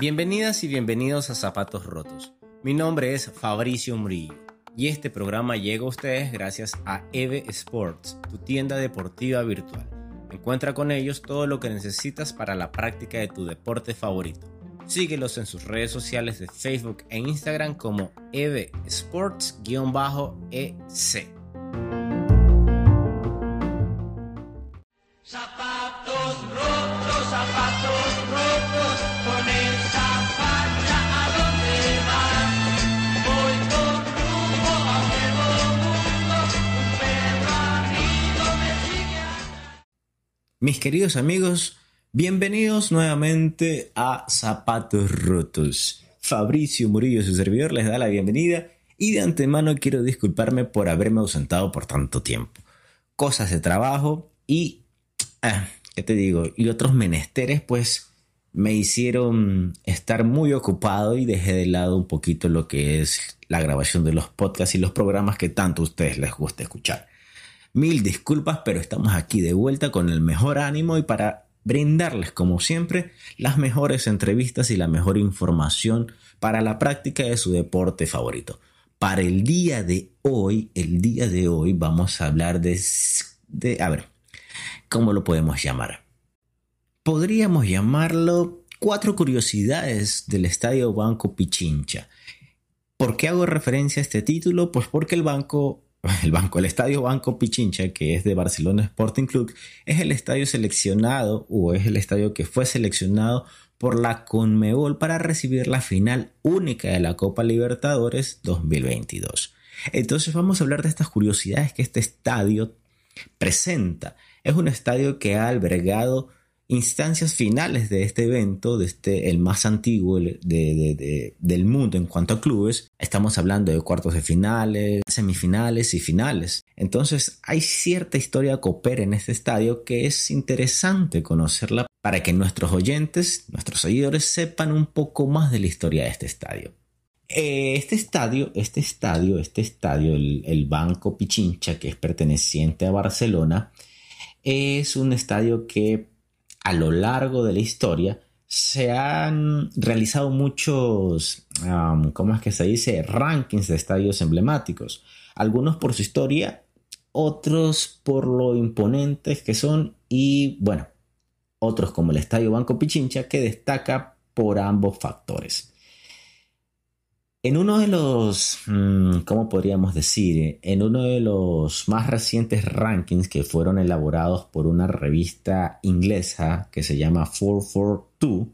Bienvenidas y bienvenidos a Zapatos Rotos. Mi nombre es Fabricio Murillo y este programa llega a ustedes gracias a EVE Sports, tu tienda deportiva virtual. Encuentra con ellos todo lo que necesitas para la práctica de tu deporte favorito. Síguelos en sus redes sociales de Facebook e Instagram como EVE Sports-EC. Mis queridos amigos, bienvenidos nuevamente a Zapatos Rotos. Fabricio Murillo, su servidor, les da la bienvenida y de antemano quiero disculparme por haberme ausentado por tanto tiempo. Cosas de trabajo y... Ah, ¿Qué te digo? Y otros menesteres pues me hicieron estar muy ocupado y dejé de lado un poquito lo que es la grabación de los podcasts y los programas que tanto a ustedes les gusta escuchar. Mil disculpas, pero estamos aquí de vuelta con el mejor ánimo y para brindarles, como siempre, las mejores entrevistas y la mejor información para la práctica de su deporte favorito. Para el día de hoy, el día de hoy vamos a hablar de, de a ver, ¿cómo lo podemos llamar? Podríamos llamarlo cuatro curiosidades del Estadio Banco Pichincha. ¿Por qué hago referencia a este título? Pues porque el banco el banco, el estadio Banco Pichincha, que es de Barcelona Sporting Club, es el estadio seleccionado o es el estadio que fue seleccionado por la Conmebol para recibir la final única de la Copa Libertadores 2022. Entonces vamos a hablar de estas curiosidades que este estadio presenta. Es un estadio que ha albergado instancias finales de este evento, de este, el más antiguo del mundo en cuanto a clubes. Estamos hablando de cuartos de finales, semifinales y finales. Entonces hay cierta historia copera en este estadio que es interesante conocerla para que nuestros oyentes, nuestros seguidores sepan un poco más de la historia de este estadio. Eh, este estadio, este estadio, este estadio, el, el Banco Pichincha, que es perteneciente a Barcelona, es un estadio que a lo largo de la historia se han realizado muchos, ¿cómo es que se dice? Rankings de estadios emblemáticos. Algunos por su historia, otros por lo imponentes que son y bueno, otros como el Estadio Banco Pichincha que destaca por ambos factores. En uno de los, mm, ¿cómo podríamos decir? En uno de los más recientes rankings que fueron elaborados por una revista inglesa que se llama 442,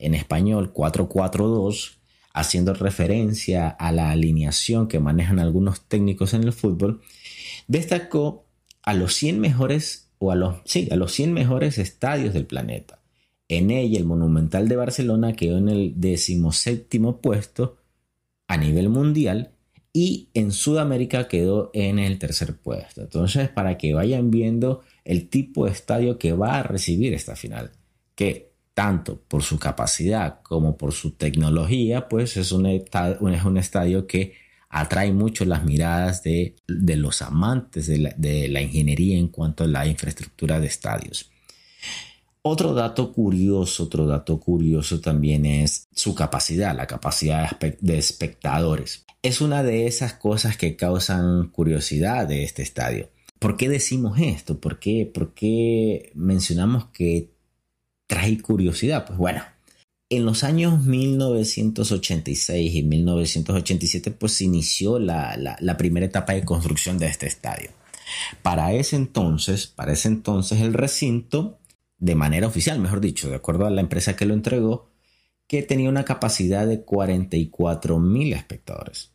en español 442, haciendo referencia a la alineación que manejan algunos técnicos en el fútbol, destacó a los 100 mejores, o a los, sí, a los 100 mejores estadios del planeta. En ella, el Monumental de Barcelona quedó en el decimoséptimo puesto a nivel mundial y en Sudamérica quedó en el tercer puesto. Entonces, para que vayan viendo el tipo de estadio que va a recibir esta final, que tanto por su capacidad como por su tecnología, pues es un, estadio, es un estadio que atrae mucho las miradas de, los amantes de la, de la ingeniería en cuanto a la infraestructura de estadios. Otro dato curioso, otro dato curioso también es su capacidad, la capacidad de espectadores. Es una de esas cosas que causan curiosidad de este estadio. ¿Por qué decimos esto? ¿Por qué, por qué mencionamos que trae curiosidad? Pues bueno, en los años 1986 y 1987 pues se inició la, la primera etapa de construcción de este estadio. Para ese entonces, para ese entonces el recinto de manera oficial, mejor dicho, de acuerdo a la empresa que lo entregó, que tenía una capacidad de 44 mil espectadores.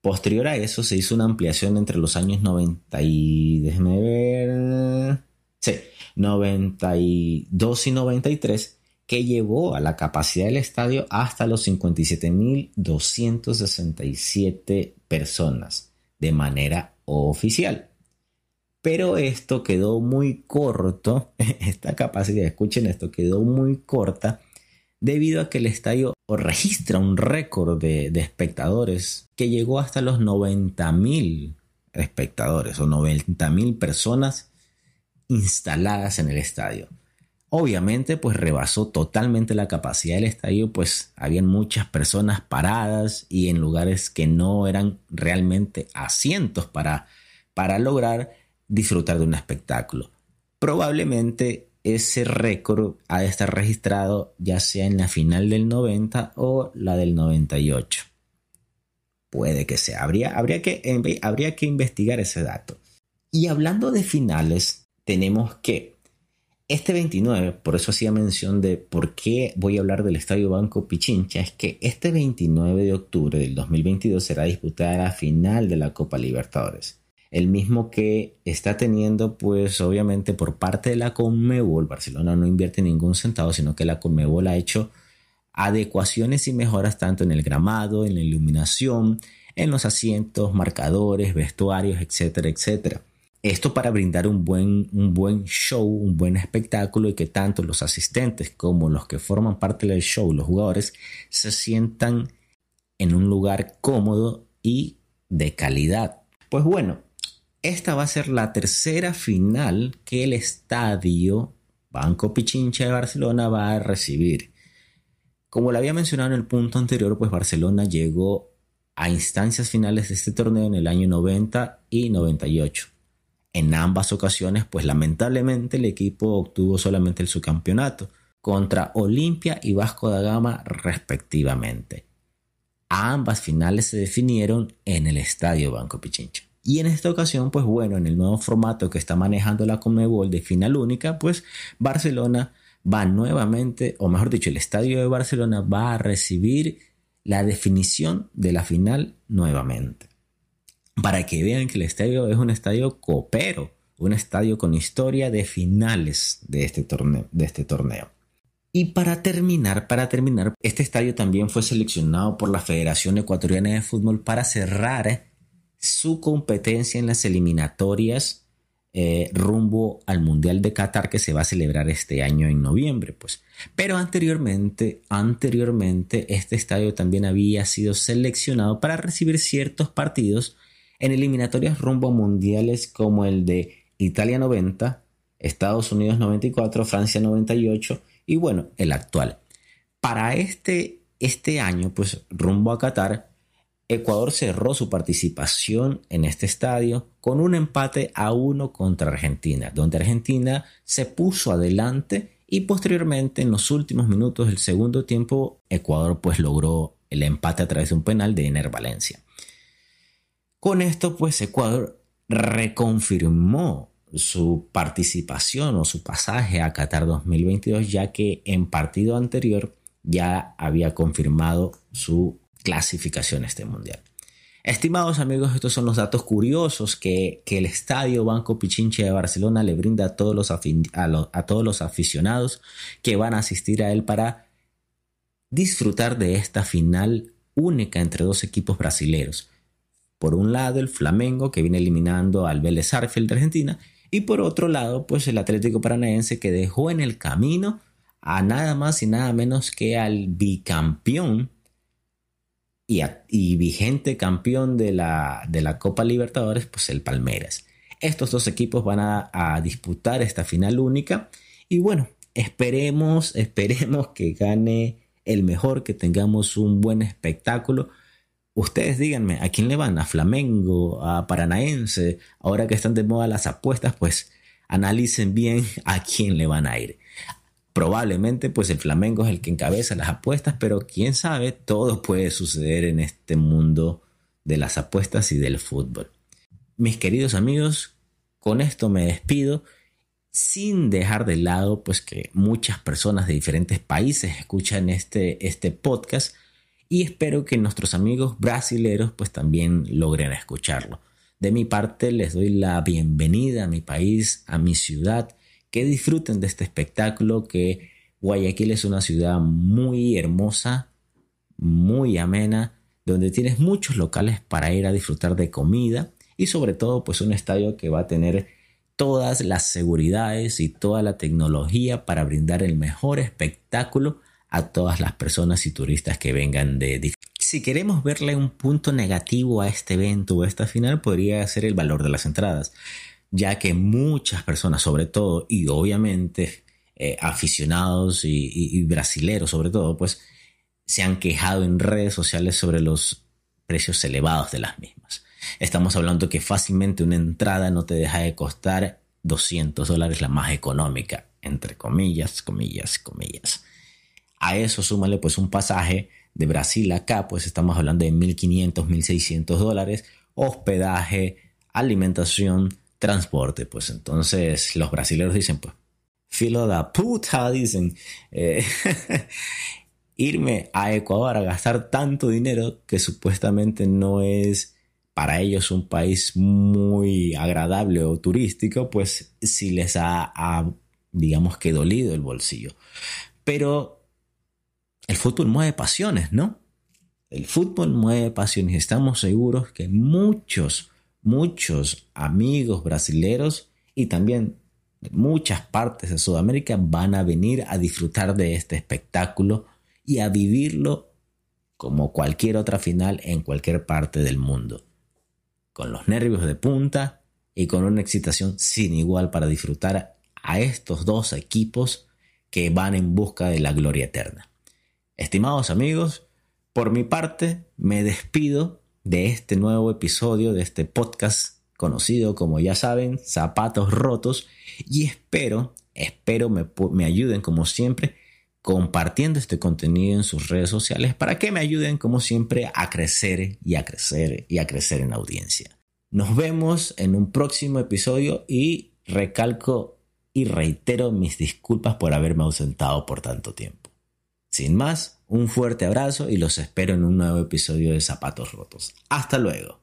Posterior a eso se hizo una ampliación entre los años 90 y déjeme ver, sí, 92 y 93 que llevó a la capacidad del estadio hasta los 57.267 personas de manera oficial. Pero esto quedó muy corto, esta capacidad, escuchen esto, quedó muy corta debido a que el estadio registra un récord de, espectadores que llegó hasta los 90 mil espectadores o 90 mil personas instaladas en el estadio. Obviamente, pues rebasó totalmente la capacidad del estadio, pues habían muchas personas paradas y en lugares que no eran realmente asientos para, para lograr disfrutar de un espectáculo. Probablemente ese récord ha de estar registrado ya sea en la final del 90 o la del 98. Puede que sea, habría, habría, que, habría que investigar ese dato. Y hablando de finales, tenemos que este 29, por eso hacía mención de por qué voy a hablar del Estadio Banco Pichincha, es que este 29 de octubre del 2022 será disputada la final de la Copa Libertadores. El mismo que está teniendo, pues obviamente por parte de la Conmebol, Barcelona no invierte ningún centavo, sino que la Conmebol ha hecho adecuaciones y mejoras tanto en el gramado, en la iluminación, en los asientos, marcadores, vestuarios, etcétera, etcétera. Esto para brindar un buen, un buen show, un buen espectáculo y que tanto los asistentes como los que forman parte del show, los jugadores, se sientan en un lugar cómodo y de calidad. Pues bueno, esta va a ser la tercera final que el estadio Banco Pichincha de Barcelona va a recibir. Como lo había mencionado en el punto anterior, pues Barcelona llegó a instancias finales de este torneo en el año 90 y 98. En ambas ocasiones, pues lamentablemente el equipo obtuvo solamente el subcampeonato contra Olimpia y Vasco da Gama respectivamente. ambas finales se definieron en el Estadio Banco Pichincha. Y en esta ocasión, pues bueno, en el nuevo formato que está manejando la Conmebol de final única, pues Barcelona va nuevamente, o mejor dicho, el Estadio de Barcelona va a recibir la definición de la final nuevamente para que vean que el estadio es un estadio copero, un estadio con historia de finales de este torneo. De este torneo. Y para terminar, para terminar, este estadio también fue seleccionado por la Federación Ecuatoriana de Fútbol para cerrar su competencia en las eliminatorias eh, rumbo al Mundial de Qatar que se va a celebrar este año en noviembre, pues. Pero anteriormente, anteriormente, este estadio también había sido seleccionado para recibir ciertos partidos en eliminatorias rumbo a mundiales como el de Italia 90, Estados Unidos 94, Francia 98 y bueno, el actual. Para este, este año, pues rumbo a Qatar, Ecuador cerró su participación en este estadio con un empate a uno contra Argentina, donde Argentina se puso adelante y posteriormente en los últimos minutos del segundo tiempo Ecuador pues logró el empate a través de un penal de Ener Valencia. Con esto, pues Ecuador reconfirmó su participación o su pasaje a Qatar 2022, ya que en partido anterior ya había confirmado su clasificación a este mundial. Estimados amigos, estos son los datos curiosos que, el Estadio Banco Pichincha de Barcelona le brinda a todos, los a todos los aficionados que van a asistir a él para disfrutar de esta final única entre dos equipos brasileños. Por un lado, el Flamengo, que viene eliminando al Vélez Arfield de Argentina, y por otro lado, pues el Atlético Paranaense, que dejó en el camino a nada más y nada menos que al bicampeón y, vigente campeón de la, de la, Copa Libertadores, pues el Palmeiras. Estos dos equipos van a, a disputar esta final única y bueno, esperemos, esperemos que gane el mejor, que tengamos un buen espectáculo Ustedes díganme, ¿a quién le van? ¿A Flamengo? ¿A Paranaense? Ahora que están de moda las apuestas, pues analicen bien a quién le van a ir. Probablemente pues el Flamengo es el que encabeza las apuestas, pero quién sabe, todo puede suceder en este mundo de las apuestas y del fútbol. Mis queridos amigos, con esto me despido sin dejar de lado pues que muchas personas de diferentes países escuchan este, este podcast y espero que nuestros amigos brasileros pues también logren escucharlo. De mi parte les doy la bienvenida a mi país, a mi ciudad, que disfruten de este espectáculo, que Guayaquil es una ciudad muy hermosa, muy amena, donde tienes muchos locales para ir a disfrutar de comida y sobre todo pues un estadio que va a tener todas las seguridades y toda la tecnología para brindar el mejor espectáculo a todas las personas y turistas que vengan de... Si queremos verle un punto negativo a este evento o a esta final, podría ser el valor de las entradas. Ya que muchas personas, sobre todo, y obviamente eh, aficionados y, brasileros sobre todo, pues se han quejado en redes sociales sobre los precios elevados de las mismas. Estamos hablando que fácilmente una entrada no te deja de costar 200 dólares la más económica, entre comillas, comillas, comillas. A eso súmale pues un pasaje de Brasil acá, pues estamos hablando de 1.500, 1.600 dólares, hospedaje, alimentación, transporte. Pues entonces los brasileños dicen, pues, filo da puta, dicen, eh, irme a Ecuador a gastar tanto dinero que supuestamente no es para ellos un país muy agradable o turístico, pues sí les ha, ha digamos que dolido el bolsillo. Pero el fútbol mueve pasiones, ¿no? El fútbol mueve pasiones. Estamos seguros que muchos, muchos amigos brasileros y también de muchas partes de Sudamérica van a venir a disfrutar de este espectáculo y a vivirlo como cualquier otra final en cualquier parte del mundo. Con los nervios de punta y con una excitación sin igual para disfrutar a estos dos equipos que van en busca de la gloria eterna. Estimados amigos, por mi parte me despido de este nuevo episodio de este podcast conocido como ya saben, Zapatos Rotos y espero, espero me, me ayuden como siempre compartiendo este contenido en sus redes sociales para que me ayuden como siempre a crecer y a crecer y a crecer en audiencia. Nos vemos en un próximo episodio y recalco y reitero mis disculpas por haberme ausentado por tanto tiempo. Sin más, un fuerte abrazo y los espero en un nuevo episodio de Zapatos Rotos. Hasta luego.